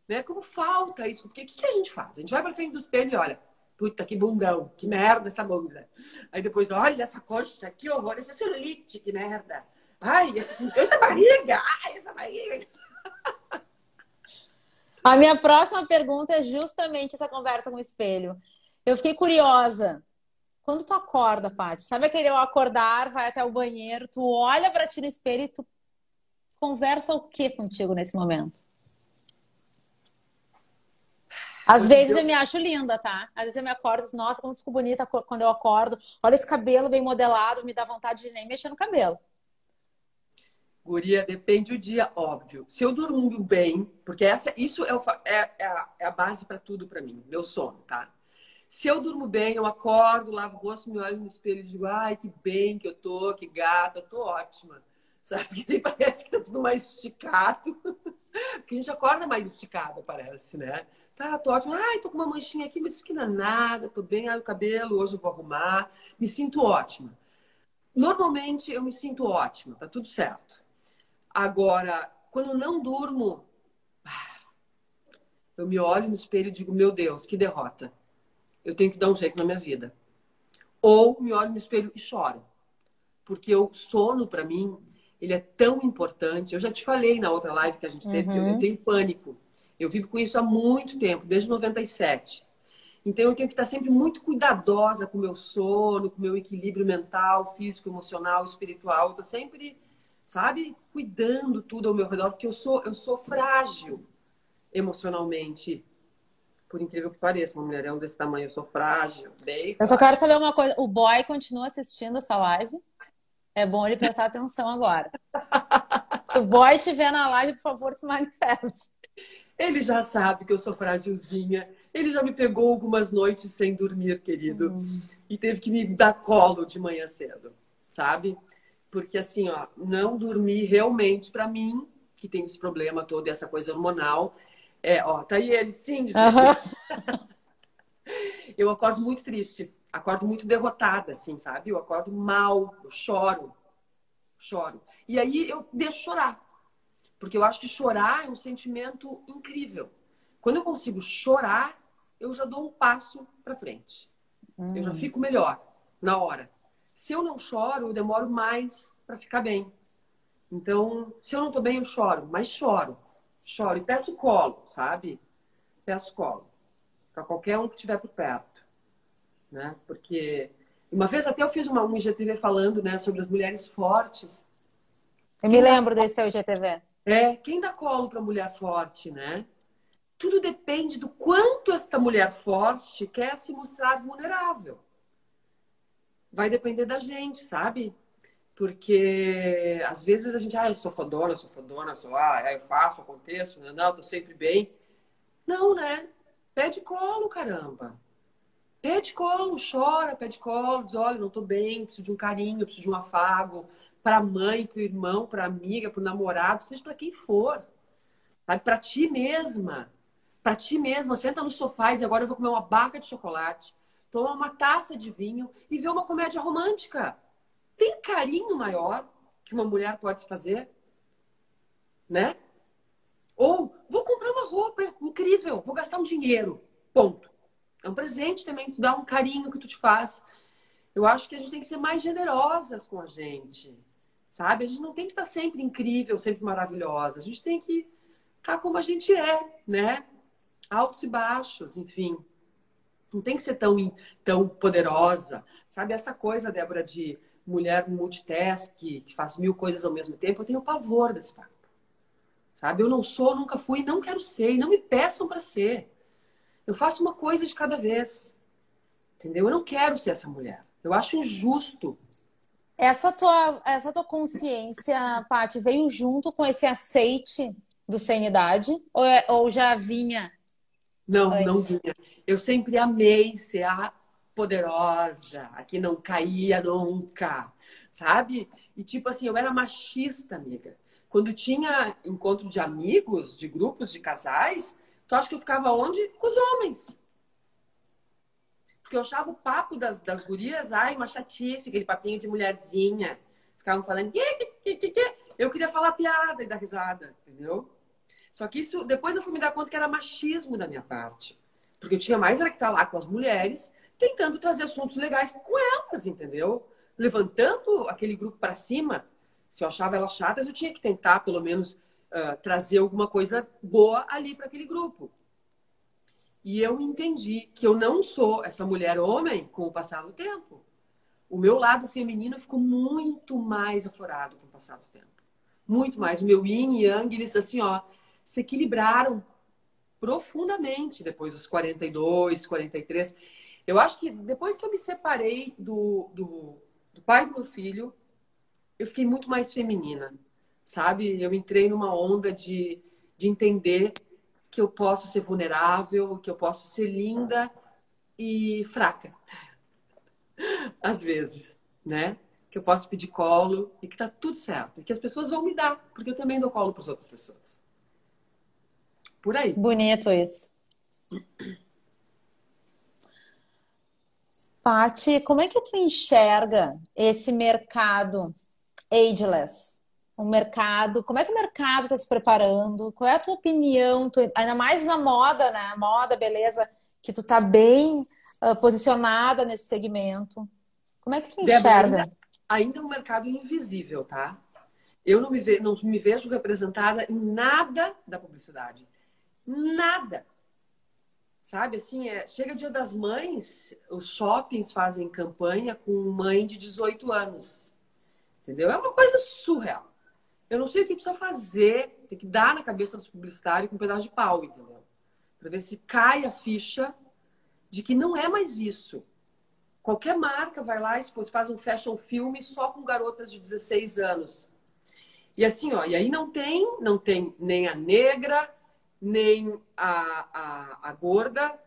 Né? Como falta isso? Porque o que, que a gente faz? A gente vai pra frente do espelho e olha, puta, que bundão, que merda essa bunda. Aí depois, olha essa coxa, que horror, essa celulite, que merda. Ai, essa, essa barriga, ai, essa barriga. A minha próxima pergunta é justamente essa conversa com o espelho. Eu fiquei curiosa. Quando tu acorda, Paty, sabe aquele eu acordar, vai até o banheiro, tu olha para ti no espelho e tu conversa o que contigo nesse momento? Às vezes eu me acho linda, tá? Às vezes eu me acordo e digo, nossa, como fico bonita quando eu acordo. Olha esse cabelo bem modelado, me dá vontade de nem mexer no cabelo. Guria, depende do dia, óbvio. Se eu durmo bem, porque essa, isso é, o, é, é, a, é a base para tudo para mim, meu sono, tá? Se eu durmo bem, eu acordo, lavo o rosto, me olho no espelho e digo, ai, que bem que eu tô, que gata, eu tô ótima. (laughs) Sabe? Porque parece que tá tudo mais esticado. (laughs) Porque a gente acorda mais esticada, parece, né? Tá, tô ótima. Ai, tô com uma manchinha aqui, mas isso aqui não é nada, tô bem, ai, o cabelo, hoje eu vou arrumar. Me sinto ótima. Normalmente eu me sinto ótima, tá tudo certo. Agora, quando não durmo, eu me olho no espelho e digo, meu Deus, que derrota eu tenho que dar um jeito na minha vida. Ou me olho no espelho e choro. Porque o sono, para mim, ele é tão importante. Eu já te falei na outra live que a gente teve, uhum. que eu, eu tenho pânico. Eu vivo com isso há muito tempo, desde 97. Então eu tenho que estar sempre muito cuidadosa com o meu sono, com o meu equilíbrio mental, físico, emocional, espiritual. Eu tô sempre, sabe, cuidando tudo ao meu redor, porque eu sou, eu sou frágil emocionalmente por incrível que pareça, uma mulherão desse tamanho, eu sou frágil, bem. Eu só quero saber uma coisa: o boy continua assistindo essa live? É bom ele prestar atenção agora. (laughs) Se o boy estiver na live, por favor, se manifeste. Ele já sabe que eu sou frágilzinha. Ele já me pegou algumas noites sem dormir, querido. Hum. E teve que me dar colo de manhã cedo, sabe? Porque assim, ó, não dormir realmente, para mim, que tem esse problema todo, essa coisa hormonal, é, ó, tá aí ele, sim. Uhum. (laughs) eu acordo muito triste, acordo muito derrotada, assim, sabe? Eu acordo mal, eu choro, choro. E aí eu deixo chorar, porque eu acho que chorar é um sentimento incrível. Quando eu consigo chorar, eu já dou um passo para frente. Hum. Eu já hum. fico melhor na hora. Se eu não choro, eu demoro mais para ficar bem. Então, se eu não tô bem, eu choro, mas choro choro e peço colo, sabe? Peço colo. Para qualquer um que estiver por perto. Né? Porque uma vez até eu fiz uma, um IGTV falando né, sobre as mulheres fortes. Eu me lembro desse seu IGTV. É, quem dá colo para mulher forte, né? Tudo depende do quanto esta mulher forte quer se mostrar vulnerável. Vai depender da gente, sabe? Porque às vezes a gente, ah, eu sou fodona, eu sou fodona, sou, ah, eu faço, aconteço, não, não, tô sempre bem. Não, né? Pede colo, caramba. Pede colo, chora, pede colo, diz, olha, não tô bem, preciso de um carinho, preciso de um afago. Para a mãe, para o irmão, para a amiga, para o namorado, seja para quem for. Sabe? Para ti mesma. Para ti mesma. Senta no sofá e diz, agora eu vou comer uma barca de chocolate, tomar uma taça de vinho e ver uma comédia romântica. Tem carinho maior que uma mulher pode fazer? Né? Ou vou comprar uma roupa incrível, vou gastar um dinheiro. Ponto. É um presente também, tu dá um carinho que tu te faz. Eu acho que a gente tem que ser mais generosas com a gente. Sabe? A gente não tem que estar sempre incrível, sempre maravilhosa. A gente tem que estar como a gente é, né? Altos e baixos, enfim. Não tem que ser tão, tão poderosa. Sabe essa coisa, Débora, de mulher multitask, que faz mil coisas ao mesmo tempo? Eu tenho pavor desse papo. Sabe? Eu não sou, nunca fui, não quero ser. E não me peçam para ser. Eu faço uma coisa de cada vez. Entendeu? Eu não quero ser essa mulher. Eu acho injusto. Essa tua, essa tua consciência, Paty, veio junto com esse aceite do sem idade? Ou, é, ou já vinha? Não, antes? não vinha. Eu sempre amei ser a poderosa, a que não caía nunca, sabe? E tipo assim, eu era machista, amiga. Quando tinha encontro de amigos, de grupos de casais, Tu acha que eu ficava onde? Com os homens. Porque eu achava o papo das, das gurias, ai, uma chatice, aquele papinho de mulherzinha. Ficavam falando, que, que, que, Eu queria falar piada e dar risada, entendeu? Só que isso, depois eu fui me dar conta que era machismo da minha parte. Porque eu tinha mais era que estar tá lá com as mulheres, tentando trazer assuntos legais com elas, entendeu? Levantando aquele grupo para cima. Se eu achava elas chatas, eu tinha que tentar, pelo menos, uh, trazer alguma coisa boa ali para aquele grupo. E eu entendi que eu não sou essa mulher homem com o passar do tempo. O meu lado feminino ficou muito mais aflorado com o passar do tempo. Muito mais. O meu yin e yang, eles assim, ó, se equilibraram profundamente depois dos 42, 43. Eu acho que depois que eu me separei do, do, do pai do meu filho, eu fiquei muito mais feminina sabe? Eu entrei numa onda de, de entender que eu posso ser vulnerável, que eu posso ser linda e fraca. (laughs) Às vezes, né? Que eu posso pedir colo e que tá tudo certo. E que as pessoas vão me dar, porque eu também dou colo para as outras pessoas. Por aí. Bonito isso. Pati, como é que tu enxerga esse mercado ageless? o mercado, como é que o mercado está se preparando? Qual é a tua opinião? Tu, ainda mais na moda, né? Moda, beleza, que tu tá bem uh, posicionada nesse segmento. Como é que tu enxerga? Ainda, ainda é um mercado invisível, tá? Eu não me, ve, não me vejo representada em nada da publicidade. Nada. Sabe, assim, é, chega dia das mães, os shoppings fazem campanha com mãe de 18 anos. Entendeu? É uma coisa surreal. Eu não sei o que precisa fazer, tem que dar na cabeça dos publicitários com um pedaço de pau, entendeu? Para ver se cai a ficha de que não é mais isso. Qualquer marca vai lá e faz um fashion filme só com garotas de 16 anos. E assim, ó, e aí não tem, não tem nem a negra, nem a, a, a gorda,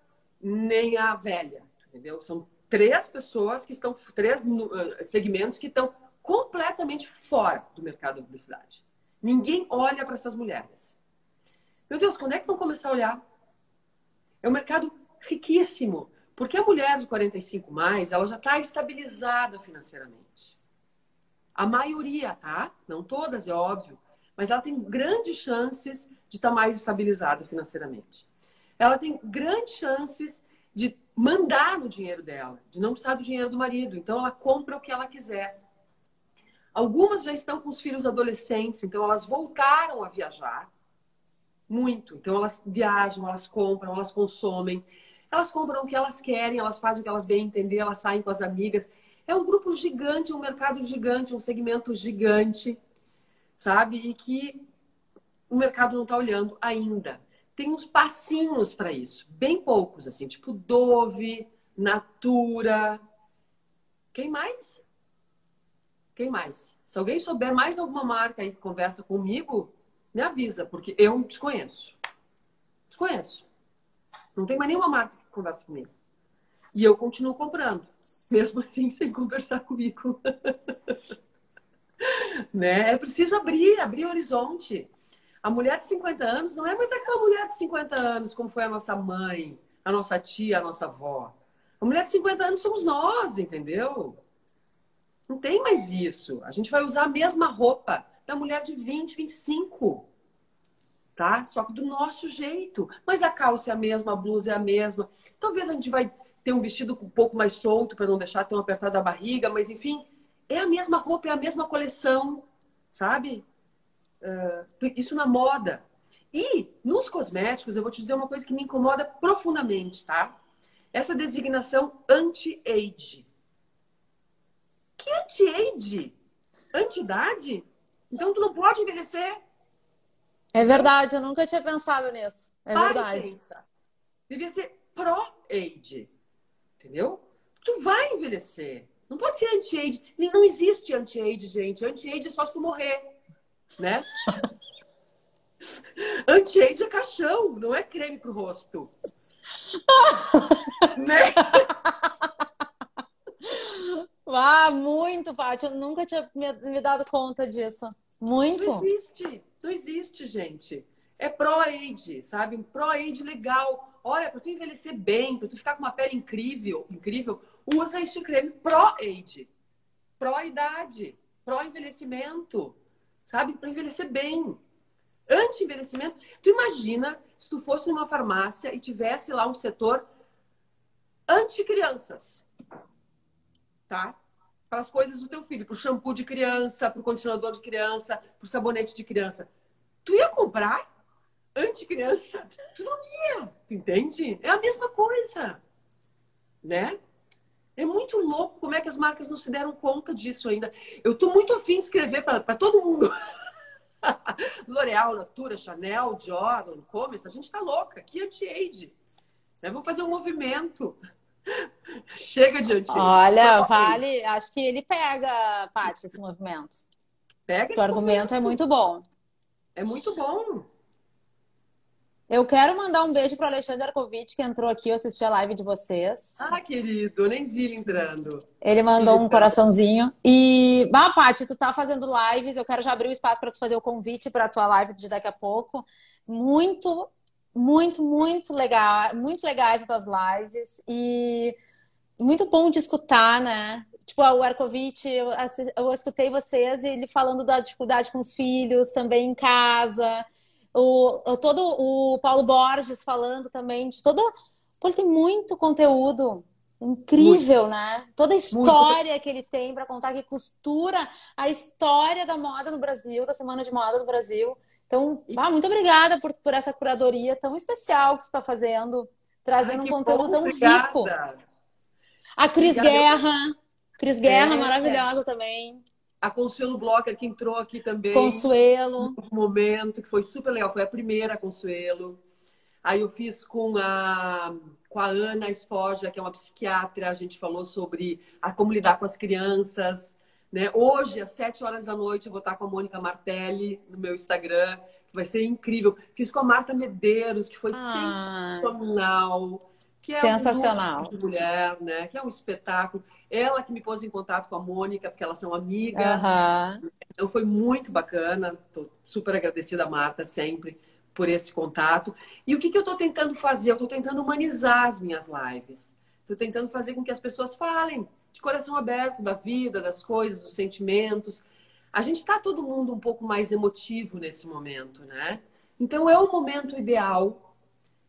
nem a velha, entendeu? São três pessoas que estão, três uh, segmentos que estão completamente fora do mercado da publicidade. Ninguém olha para essas mulheres. Meu Deus, quando é que vão começar a olhar? É um mercado riquíssimo, porque a mulher de 45 mais, ela já está estabilizada financeiramente. A maioria, tá? Não todas, é óbvio, mas ela tem grandes chances de estar tá mais estabilizada financeiramente. Ela tem grandes chances de mandar no dinheiro dela, de não precisar do dinheiro do marido. Então ela compra o que ela quiser. Algumas já estão com os filhos adolescentes, então elas voltaram a viajar muito. Então elas viajam, elas compram, elas consomem. Elas compram o que elas querem, elas fazem o que elas bem entender, elas saem com as amigas. É um grupo gigante, um mercado gigante, um segmento gigante, sabe? E que o mercado não está olhando ainda. Tem uns passinhos para isso, bem poucos, assim, tipo Dove, Natura. Quem mais? Quem mais? Se alguém souber mais alguma marca aí que conversa comigo, me avisa, porque eu desconheço. Desconheço. Não tem mais nenhuma marca que conversa comigo. E eu continuo comprando, mesmo (laughs) assim, sem conversar comigo. (laughs) né? É preciso abrir, abrir o horizonte. A mulher de 50 anos não é mais aquela mulher de 50 anos como foi a nossa mãe, a nossa tia, a nossa avó. A mulher de 50 anos somos nós, entendeu? Não tem mais isso. A gente vai usar a mesma roupa da mulher de 20, 25. Tá? Só que do nosso jeito. Mas a calça é a mesma, a blusa é a mesma. Talvez a gente vai ter um vestido um pouco mais solto para não deixar tão apertado a barriga, mas enfim, é a mesma roupa, é a mesma coleção, sabe? Uh, isso na moda. E nos cosméticos, eu vou te dizer uma coisa que me incomoda profundamente, tá? Essa designação anti-age. Que anti-age? Anti-idade? Então tu não pode envelhecer. É verdade, eu nunca tinha pensado nisso. É Para verdade. Pensa. Devia ser pro-age. Entendeu? Tu vai envelhecer. Não pode ser anti-age. Não existe anti-age, gente. Anti-age é só se tu morrer. Né? Anti-age é caixão, não é creme pro rosto. né? Ah, muito, Paty. Eu nunca tinha me, me, dado conta disso. Muito. Não existe. Não existe, gente. É pro-age, sabe? Um pro-age legal. Olha, para tu envelhecer bem, para tu ficar com uma pele incrível, incrível, usa este creme pro-age. Pro-idade. Pro-envelhecimento. Sabe? Para envelhecer bem anti-envelhecimento. Tu imagina se tu fosse numa farmácia e tivesse lá um setor anti-crianças, tá? Para as coisas do teu filho, para o shampoo de criança, para o condicionador de criança, para o sabonete de criança. Tu ia comprar anti-criança? Tu não ia, tu entende? É a mesma coisa, né? É muito louco como é que as marcas não se deram conta disso ainda. Eu tô muito afim de escrever para todo mundo. (laughs) L'Oréal, Natura, Chanel, Dior, Lancôme, a gente tá louca. Que anti-age. Né? Vamos fazer um movimento. (laughs) Chega de anti-age. Olha, vale. Acho que ele pega, Paty, esse movimento. Pega esse O argumento é muito bom. É muito bom. Eu quero mandar um beijo para o Alexandre Arkovitch, que entrou aqui, eu assisti a live de vocês. Ah, querido, nem vi ele entrando. Ele mandou um coraçãozinho. E, ah, Paty, tu tá fazendo lives, eu quero já abrir o espaço para tu fazer o convite para a tua live de daqui a pouco. Muito, muito, muito legal, muito legais essas lives e muito bom de escutar, né? Tipo, o Arkovitch, eu, eu escutei vocês e ele falando da dificuldade com os filhos, também em casa o, todo o Paulo Borges falando também de todo. Pô, ele tem muito conteúdo incrível, muito. né? Toda a história muito. que ele tem para contar, que costura a história da moda no Brasil, da Semana de Moda do Brasil. Então, ah, muito obrigada por, por essa curadoria tão especial que você está fazendo, trazendo Ai, um conteúdo bom, tão obrigada. rico. A Cris obrigada. Guerra. Cris Guerra, é, maravilhosa é. também. A Consuelo Blocker, que entrou aqui também. Consuelo. Um momento que foi super legal. Foi a primeira Consuelo. Aí eu fiz com a, com a Ana Esforja, que é uma psiquiatra. A gente falou sobre a, como lidar com as crianças. Né? Hoje, às sete horas da noite, eu vou estar com a Mônica Martelli no meu Instagram, que vai ser incrível. Fiz com a Marta Medeiros, que foi ah. sensacional que é Sensacional. Um de mulher, né? Que é um espetáculo. Ela que me pôs em contato com a Mônica, porque elas são amigas. Uhum. Então foi muito bacana. Estou super agradecida a Marta sempre por esse contato. E o que, que eu estou tentando fazer? Eu estou tentando humanizar as minhas lives. Estou tentando fazer com que as pessoas falem de coração aberto da vida, das coisas, dos sentimentos. A gente está todo mundo um pouco mais emotivo nesse momento, né? Então é o momento ideal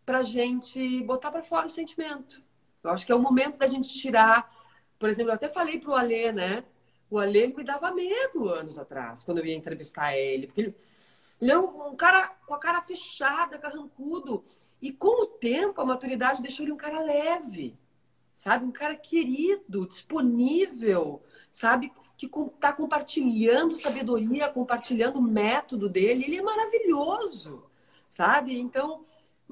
para gente botar para fora o sentimento. Eu acho que é o momento da gente tirar. Por exemplo, eu até falei pro Alê, né? O Alê me dava medo anos atrás, quando eu ia entrevistar ele. Porque ele, ele é um, cara com a cara fechada, carrancudo. E com o tempo, a maturidade deixou ele um cara leve, sabe? Um cara querido, disponível, sabe? Que está compartilhando sabedoria, compartilhando o método dele. Ele é maravilhoso, sabe? Então,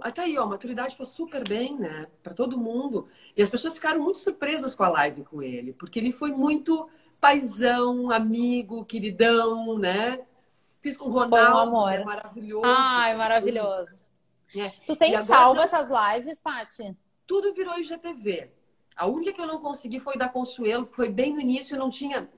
até aí, ó, a maturidade foi super bem, né? Para todo mundo. E as pessoas ficaram muito surpresas com a live com ele, porque ele foi muito paisão, amigo, queridão, né? Fiz com o Ronaldo, um amor. É maravilhoso. Ai, maravilhoso. É. Tu tem salvo não... essas lives, Paty? Tudo virou IGTV. A única que eu não consegui foi da Consuelo, que foi bem no início, eu não tinha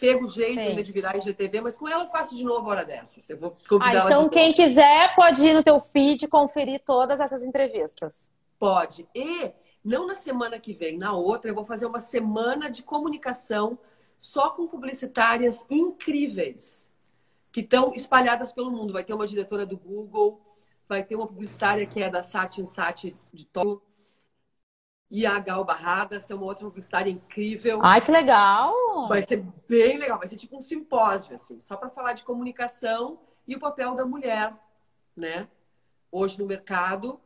pego jeito ainda de virar IGTV, mas com ela eu faço de novo hora dessas. Eu vou convidar ah, então quem quiser pode ir no teu feed conferir todas essas entrevistas. Pode. E não na semana que vem, na outra, eu vou fazer uma semana de comunicação só com publicitárias incríveis que estão espalhadas pelo mundo. Vai ter uma diretora do Google, vai ter uma publicitária que é da Satin Sati de Tóquio, e a Gal Barradas, que é uma outra publicitária incrível. Ai, que legal! Vai ser bem legal, vai ser tipo um simpósio, assim, só para falar de comunicação e o papel da mulher, né? Hoje no mercado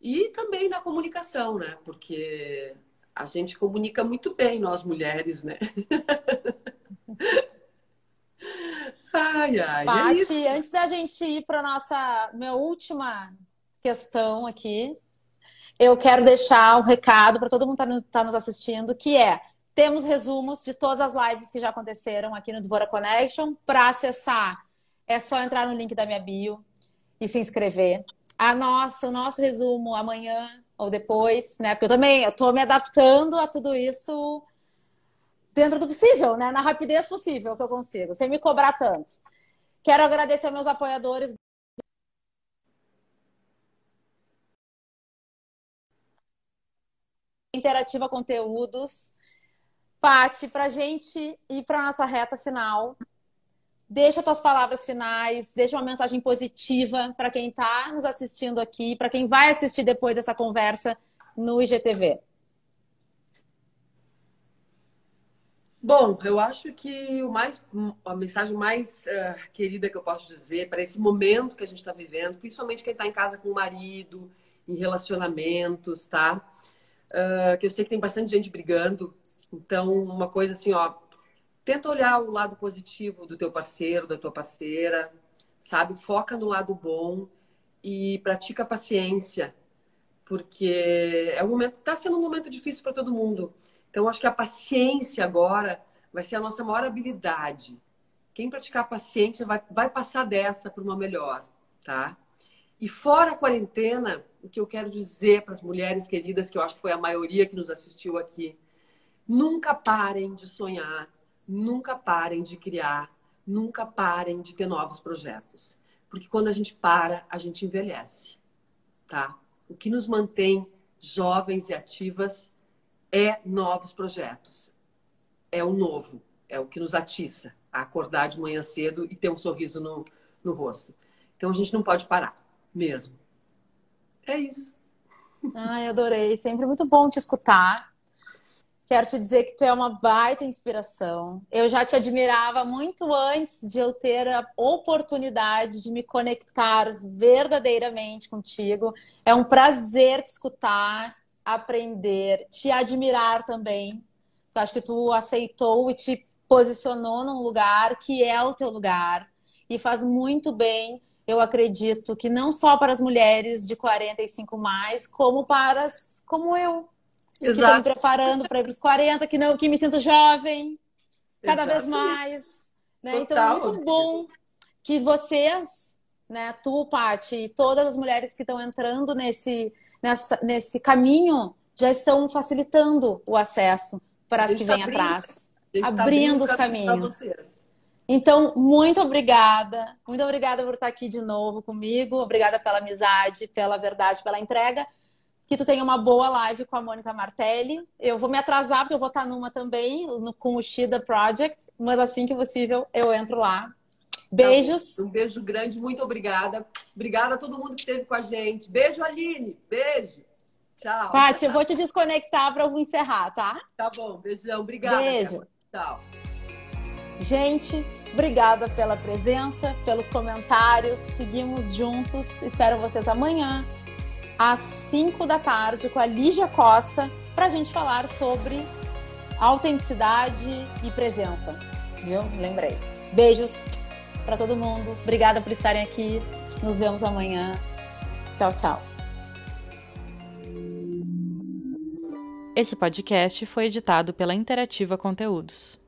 e também na comunicação, né? Porque a gente comunica muito bem, nós mulheres, né? (laughs) ai, ai. É Paty, é antes da gente ir para nossa minha última questão aqui, eu quero deixar um recado para todo mundo que está tá nos assistindo, que é temos resumos de todas as lives que já aconteceram aqui no Dvora Connection. Para acessar, é só entrar no link da minha bio e se inscrever. A nossa, o nosso resumo amanhã ou depois, né? Porque eu também estou me adaptando a tudo isso dentro do possível, né? Na rapidez possível que eu consigo, sem me cobrar tanto. Quero agradecer aos meus apoiadores. Interativa Conteúdos. Pati, para a gente ir para nossa reta final, deixa tuas palavras finais, deixa uma mensagem positiva para quem está nos assistindo aqui, para quem vai assistir depois dessa conversa no IGTV. Bom, eu acho que o mais, a mensagem mais uh, querida que eu posso dizer para esse momento que a gente está vivendo, principalmente quem está em casa com o marido, em relacionamentos, tá? Uh, que eu sei que tem bastante gente brigando. Então, uma coisa assim, ó, tenta olhar o lado positivo do teu parceiro, da tua parceira, sabe? Foca no lado bom e pratica paciência, porque é um momento, está sendo um momento difícil para todo mundo. Então, acho que a paciência agora vai ser a nossa maior habilidade. Quem praticar paciência vai, vai passar dessa para uma melhor, tá? E fora a quarentena, o que eu quero dizer para as mulheres queridas, que eu acho que foi a maioria que nos assistiu aqui, nunca parem de sonhar, nunca parem de criar, nunca parem de ter novos projetos. Porque quando a gente para, a gente envelhece, tá? O que nos mantém jovens e ativas é novos projetos. É o novo, é o que nos atiça a acordar de manhã cedo e ter um sorriso no, no rosto. Então a gente não pode parar mesmo. É isso. Ai, adorei. Sempre muito bom te escutar. Quero te dizer que tu é uma baita inspiração. Eu já te admirava muito antes de eu ter a oportunidade de me conectar verdadeiramente contigo. É um prazer te escutar, aprender, te admirar também. Eu acho que tu aceitou e te posicionou num lugar que é o teu lugar e faz muito bem eu acredito que não só para as mulheres de 45 mais, como para as, como eu, Exato. que estou me preparando para ir para os 40, que não, que me sinto jovem, cada Exato. vez mais, né? Então é muito bom que vocês, né, tu, Paty, e todas as mulheres que estão entrando nesse nessa, nesse caminho já estão facilitando o acesso para as que vêm tá atrás, abrindo, tá abrindo os caminhos. Então, muito obrigada. Muito obrigada por estar aqui de novo comigo. Obrigada pela amizade, pela verdade, pela entrega. Que tu tenha uma boa live com a Mônica Martelli. Eu vou me atrasar, porque eu vou estar numa também, no, com o Shida Project. Mas assim que possível, eu entro lá. Beijos. Um beijo grande, muito obrigada. Obrigada a todo mundo que esteve com a gente. Beijo, Aline. Beijo. Tchau. Paty, eu vou te desconectar para eu encerrar, tá? Tá bom. Beijão. Obrigada. Beijo. Tchau. Gente, obrigada pela presença, pelos comentários. Seguimos juntos. Espero vocês amanhã, às 5 da tarde, com a Lígia Costa, para a gente falar sobre autenticidade e presença. Viu? Lembrei. Beijos para todo mundo. Obrigada por estarem aqui. Nos vemos amanhã. Tchau, tchau. Esse podcast foi editado pela Interativa Conteúdos.